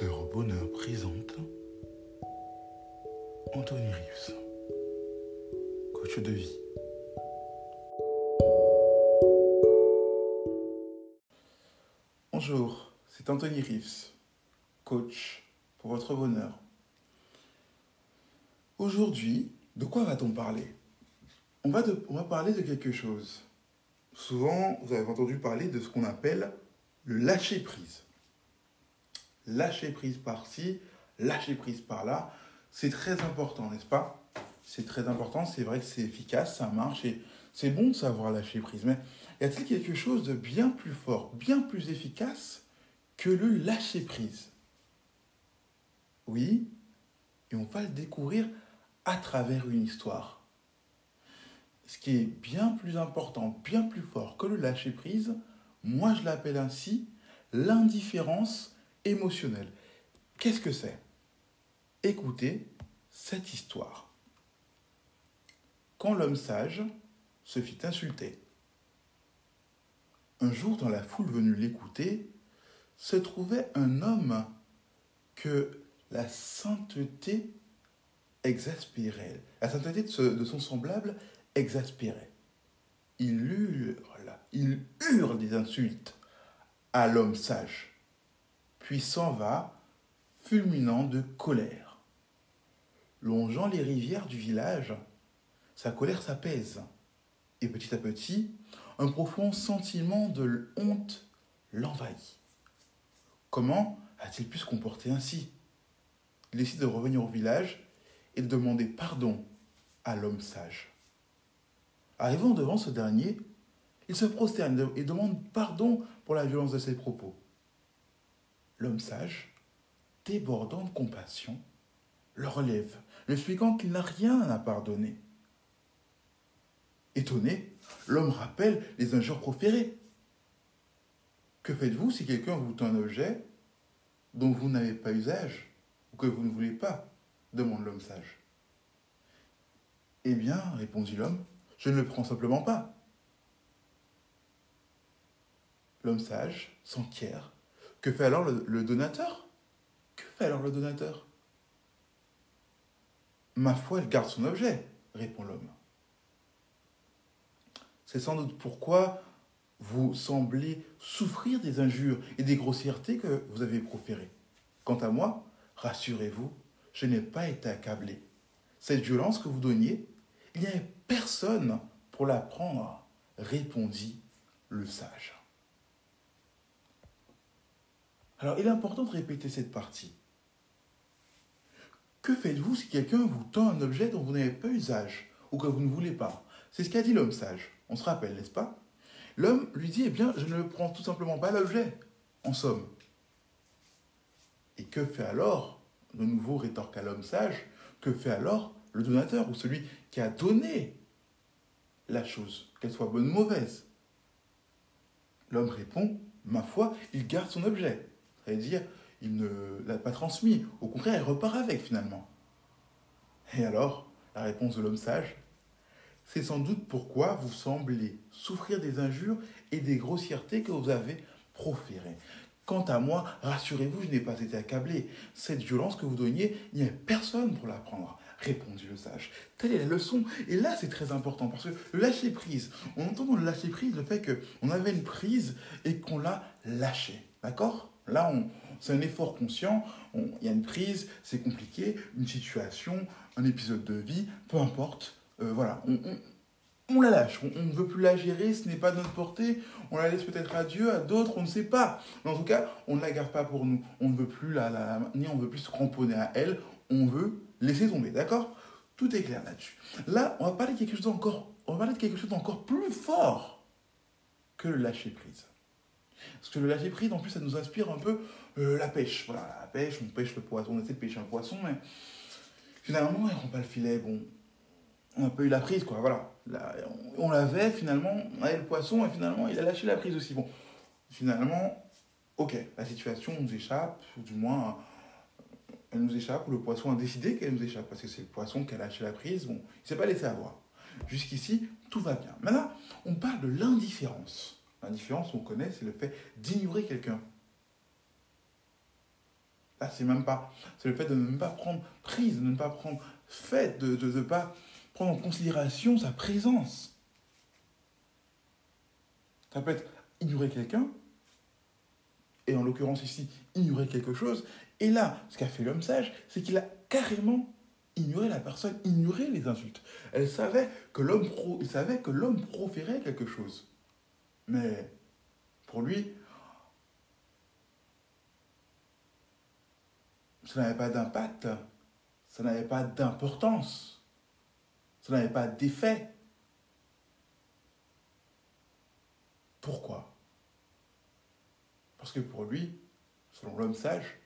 Bonheur présente Anthony Rives, coach de vie. Bonjour, c'est Anthony Rives, coach pour votre bonheur. Aujourd'hui, de quoi va-t-on parler? On va, on va parler de quelque chose. Souvent, vous avez entendu parler de ce qu'on appelle le lâcher-prise. Lâcher prise par-ci, lâcher prise par-là, c'est très important, n'est-ce pas? C'est très important, c'est vrai que c'est efficace, ça marche et c'est bon de savoir lâcher prise. Mais y a-t-il quelque chose de bien plus fort, bien plus efficace que le lâcher prise? Oui, et on va le découvrir à travers une histoire. Ce qui est bien plus important, bien plus fort que le lâcher prise, moi je l'appelle ainsi l'indifférence Qu'est-ce que c'est? Écoutez cette histoire. Quand l'homme sage se fit insulter, un jour dans la foule venue l'écouter, se trouvait un homme que la sainteté exaspérait. La sainteté de son semblable exaspérait. Il hurle, il hurle des insultes à l'homme sage puis s'en va, fulminant de colère. Longeant les rivières du village, sa colère s'apaise, et petit à petit, un profond sentiment de honte l'envahit. Comment a-t-il pu se comporter ainsi? Il décide de revenir au village et de demander pardon à l'homme sage. Arrivant devant ce dernier, il se prosterne et demande pardon pour la violence de ses propos l'homme sage, débordant de compassion, le relève, lui expliquant qu'il n'a rien à pardonner. Étonné, l'homme rappelle les injures proférées. Que faites-vous si quelqu'un vous tend un objet dont vous n'avez pas usage ou que vous ne voulez pas demande l'homme sage. Eh bien, répondit l'homme, je ne le prends simplement pas. L'homme sage s'enquiert que fait alors le, donateur? Que fait alors le donateur? Ma foi, elle garde son objet, répond l'homme. C'est sans doute pourquoi vous semblez souffrir des injures et des grossièretés que vous avez proférées. Quant à moi, rassurez-vous, je n'ai pas été accablé. Cette violence que vous donniez, il n'y avait personne pour la prendre, répondit le sage. Alors, il est important de répéter cette partie. Que faites-vous si quelqu'un vous tend un objet dont vous n'avez pas usage ou que vous ne voulez pas? C'est ce qu'a dit l'homme sage. On se rappelle, n'est-ce pas? L'homme lui dit, eh bien, je ne prends tout simplement pas l'objet, en somme. Et que fait alors, de nouveau rétorque à l'homme sage, que fait alors le donateur ou celui qui a donné la chose, qu'elle soit bonne ou mauvaise? L'homme répond, ma foi, il garde son objet. C'est-à-dire, il ne l'a pas transmis. Au contraire, il repart avec finalement. Et alors, la réponse de l'homme sage, c'est sans doute pourquoi vous semblez souffrir des injures et des grossièretés que vous avez proférées. Quant à moi, rassurez-vous, je n'ai pas été accablé. Cette violence que vous donniez, il n'y a personne pour la prendre. Répondit le sage. Telle est la leçon. Et là, c'est très important parce que le lâcher prise, on entend dans le lâcher prise le fait qu'on avait une prise et qu'on l'a lâchée. D'accord? Là, c'est un effort conscient, il y a une prise, c'est compliqué, une situation, un épisode de vie, peu importe. Euh, voilà, on, la lâche, on, ne veut plus la gérer, ce n'est pas de notre portée, on la laisse peut-être à Dieu, à d'autres, on ne sait pas. Mais en tout cas, on ne la garde pas pour nous, on ne veut plus la, la, ni on veut plus se cramponner à elle, on veut laisser tomber, d'accord? Tout est clair là-dessus. Là, on va parler de quelque chose encore, on va parler de quelque chose d'encore plus fort que le lâcher prise. Parce que le lâcher prise, en plus, ça nous inspire un peu euh, la pêche. Voilà, la pêche, on pêche le poisson, on essaie de pêcher un poisson, mais finalement, il ne prend pas le filet. Bon, on n'a pas eu la prise, quoi. Voilà. on, l'avait, finalement, on avait le poisson, et finalement, il a lâché la prise aussi. Bon, finalement, ok, la situation nous échappe, ou du moins, elle nous échappe, ou le poisson a décidé qu'elle nous échappe, parce que c'est le poisson qui a lâché la prise. Bon, il ne s'est pas laissé avoir. Jusqu'ici, tout va bien. Maintenant, on parle de l'indifférence. L'indifférence, on connaît, c'est le fait d'ignorer quelqu'un. Là, c'est même pas. C'est le fait de ne pas prendre prise, de ne pas prendre fait, de ne pas prendre en considération sa présence. Ça peut être ignorer quelqu'un, et en l'occurrence ici, ignorer quelque chose. Et là, ce qu'a fait l'homme sage, c'est qu'il a carrément ignoré la personne, ignoré les insultes. Elle savait que l'homme pro, il savait que l'homme proférait quelque chose. Mais pour lui, ça n'avait pas d'impact, ça n'avait pas d'importance, ça n'avait pas d'effet. Pourquoi? Parce que pour lui, selon l'homme sage,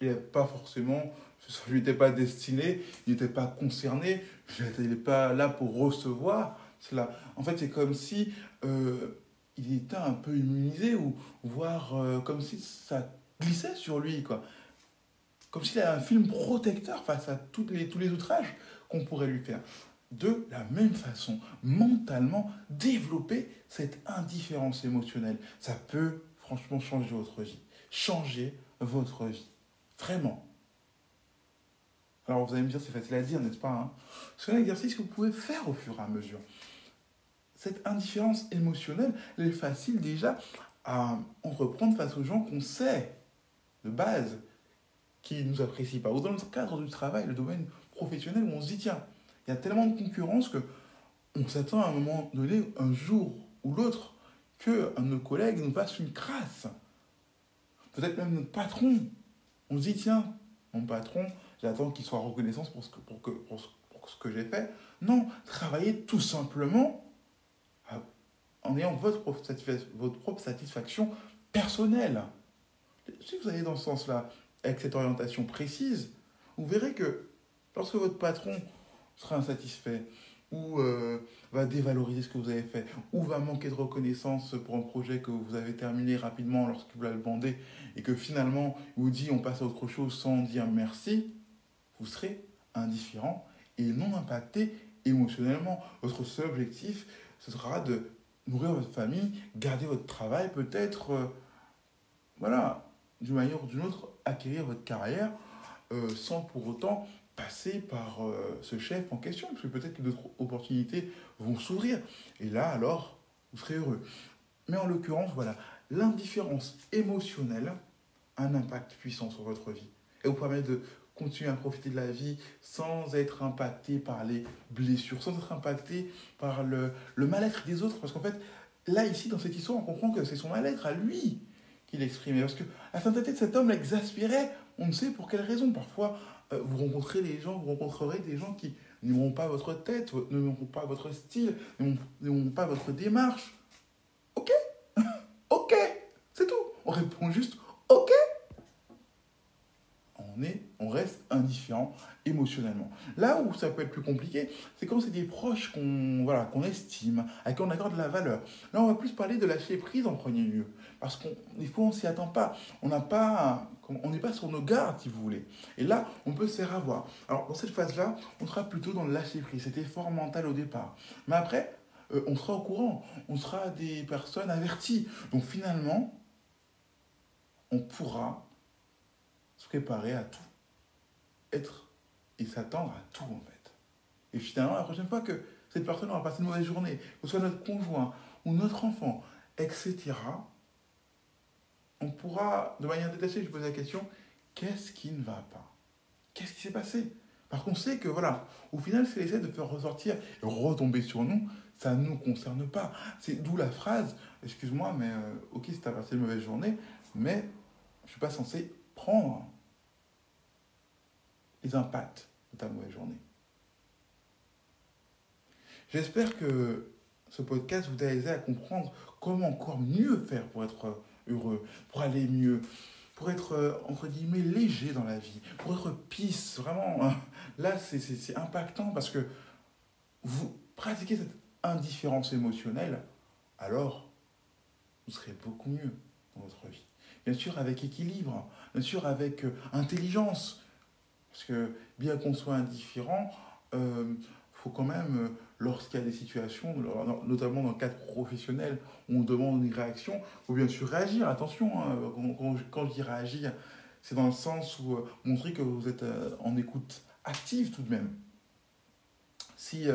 il n'est pas forcément, lui était pas destiné, il n'était pas concerné, il n'était pas là pour recevoir cela. En fait, c'est comme si euh, il était un peu immunisé ou voire euh, comme si ça glissait sur lui, quoi. Comme s'il avait un film protecteur face à les, tous les outrages qu'on pourrait lui faire de la même façon, mentalement, développer cette indifférence émotionnelle. Ça peut franchement changer votre vie. Changer votre vie. Vraiment. Alors vous allez me dire, c'est facile à dire, n'est-ce pas hein? C'est un exercice que vous pouvez faire au fur et à mesure. Cette indifférence émotionnelle, elle est facile déjà à entreprendre face aux gens qu'on sait de base qui ne nous apprécient pas. Ou dans le cadre du travail, le domaine professionnel, où on se dit, tiens, il y a tellement de concurrence que on s'attend à un moment donné, un jour ou l'autre, que un de nos collègues nous fasse une crasse. Peut-être même notre patron. On se dit, tiens, mon patron, j'attends qu'il soit reconnaissant pour ce que, pour que, pour ce que j'ai fait. Non, travaillez tout simplement en ayant votre propre, satisfaction personnelle. Si vous allez dans ce sens-là, avec cette orientation précise, vous verrez que lorsque votre patron sera insatisfait, ou euh, va dévaloriser ce que vous avez fait, ou va manquer de reconnaissance pour un projet que vous avez terminé rapidement lorsque vous l'avez demandé, et que finalement il vous dit on passe à autre chose sans dire merci, vous serez indifférent et non impacté émotionnellement. Votre seul objectif, ce sera de nourrir votre famille, garder votre travail, peut-être, euh, voilà, d'une manière ou d'une autre, acquérir votre carrière euh, sans pour autant passer par euh, ce chef en question, parce que peut-être que d'autres opportunités vont s'ouvrir. Et là, alors, vous serez heureux. Mais en l'occurrence, voilà, l'indifférence émotionnelle a un impact puissant sur votre vie. Et vous permet de continuer à profiter de la vie sans être impacté par les blessures, sans être impacté par le, mal-être des autres. Parce qu'en fait, là, ici, dans cette histoire, on comprend que c'est son mal-être à lui qu'il exprimait. Parce que la sainteté de cet homme l'exaspérait, on ne sait pour quelle raison. Parfois, euh, vous rencontrez des gens, vous rencontrerez des gens qui n'auront pas votre tête, n'auront pas votre style, n'auront pas votre démarche. Ok Ok C'est tout. On répond juste ok on, est, on reste indifférent émotionnellement. Là où ça peut être plus compliqué, c'est quand c'est des proches qu'on voilà, qu'on estime, à qui on accorde de la valeur. Là, on va plus parler de lâcher prise en premier lieu. Parce qu'on fois, on s'y attend pas. On n'a pas, on n'est pas sur nos gardes, si vous voulez. Et là, on peut se faire avoir. Alors, dans cette phase-là, on sera plutôt dans le lâcher prise, cet effort mental au départ. Mais après, euh, on sera au courant. On sera des personnes averties. Donc, finalement, on pourra préparer à tout. Être et s'attendre à tout, en fait. Et finalement, la prochaine fois que cette personne aura passé une mauvaise journée, que ce soit notre conjoint ou notre enfant, etc., on pourra, de manière détachée, je pose la question, qu'est-ce qui ne va pas? Qu'est-ce qui s'est passé? Parce qu'on sait que, voilà, au final, c'est l'essai de faire ressortir et retomber sur nous, ça ne nous concerne pas. C'est d'où la phrase, excuse-moi, mais euh, ok, si tu as passé une mauvaise journée, mais je ne suis pas censé prendre les impacts de ta mauvaise journée. J'espère que ce podcast vous a aidé à comprendre comment encore mieux faire pour être heureux, pour aller mieux, pour être, euh, entre guillemets, léger dans la vie, pour être peace. Vraiment, là, c'est impactant parce que vous pratiquez cette indifférence émotionnelle, alors vous serez beaucoup mieux dans votre vie. Bien sûr, avec équilibre, bien sûr, avec euh, intelligence. Parce que bien qu'on soit indifférent, il euh, faut quand même lorsqu'il y a des situations, notamment dans le cadre professionnel, où on demande une réaction, il faut bien sûr réagir. Attention, hein, quand, je dis réagir, c'est dans le sens où euh, montrer que vous êtes euh, en écoute active tout de même. Si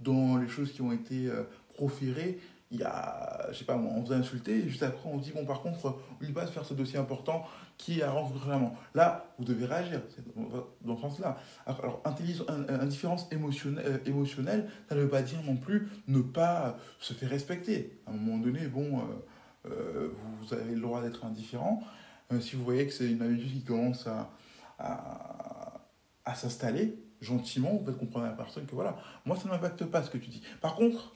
dans les choses qui ont été proférées, il y a, je sais pas, on vous a insulté, et juste après on dit, bon, par contre, il va se faire ce dossier important qui arrange vraiment. Là, vous devez réagir, dans ce sens-là. Alors, indifférence émotionnelle, euh, émotionnelle, ça ne veut pas dire non plus ne pas se faire respecter. À un moment donné, bon, euh, euh, vous avez le droit d'être indifférent. si vous voyez que c'est une habitude qui commence à s'installer, gentiment, vous faites comprendre à la personne que voilà, moi ça ne m'impacte pas ce que tu dis. Par contre,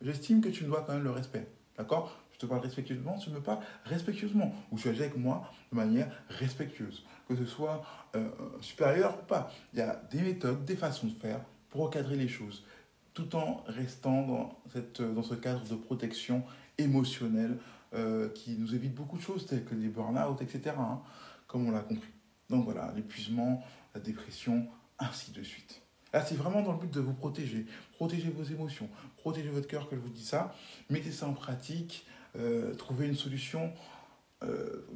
j'estime que tu me dois quand même le respect. D'accord? Je te parle respectueusement, tu me parles respectueusement. Ou tu agis avec moi de manière respectueuse. Que ce soit euh, supérieur ou pas. Il y a des méthodes, des façons de faire pour recadrer les choses. Tout en restant dans, cette, dans ce cadre de protection émotionnelle euh, qui nous évite beaucoup de choses, telles que les burn-out, etc. Hein, comme on l'a compris. Donc voilà, l'épuisement, la dépression, ainsi de suite. Là, c'est vraiment dans le but de vous protéger. Protéger vos émotions, protéger votre cœur que je vous dis ça. Mettez ça en pratique, euh, trouvez une solution. Euh,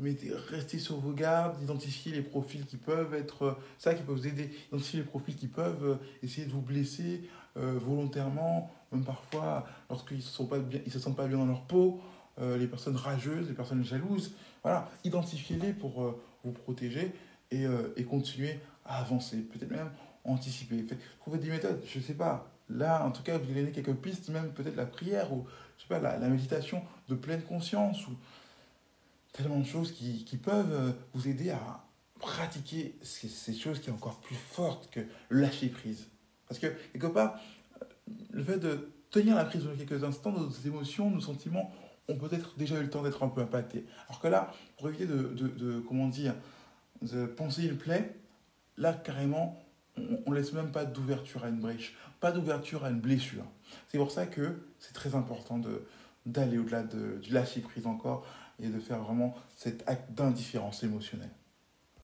restez sur vos gardes, identifiez les profils qui peuvent être ça qui peut vous aider, identifier les profils qui peuvent euh, essayer de vous blesser volontairement, même parfois lorsqu'ils ne se, sentent pas bien dans leur peau, les personnes rageuses, les personnes jalouses. Voilà, identifiez-les pour vous protéger et, et continuer à avancer. Peut-être même anticiper. Trouver des méthodes, je ne sais pas. Là, en tout cas, vous donner quelques pistes, même peut-être la prière ou je sais pas, la, méditation de pleine conscience ou tellement de choses qui, qui peuvent euh, vous aider à pratiquer ces, choses qui sont encore plus fortes que lâcher prise. Parce que, quelque part, euh, le fait de tenir la prise de quelques instants, nos émotions, nos sentiments ont peut-être déjà eu le temps d'être un peu impactés. Alors que là, pour éviter de, de, de comment dire, de penser une plaie, là, carrément, on ne laisse même pas d'ouverture à une brèche, pas d'ouverture à une blessure. C'est pour ça que c'est très important d'aller au-delà du lâcher prise encore et de faire vraiment cet acte d'indifférence émotionnelle.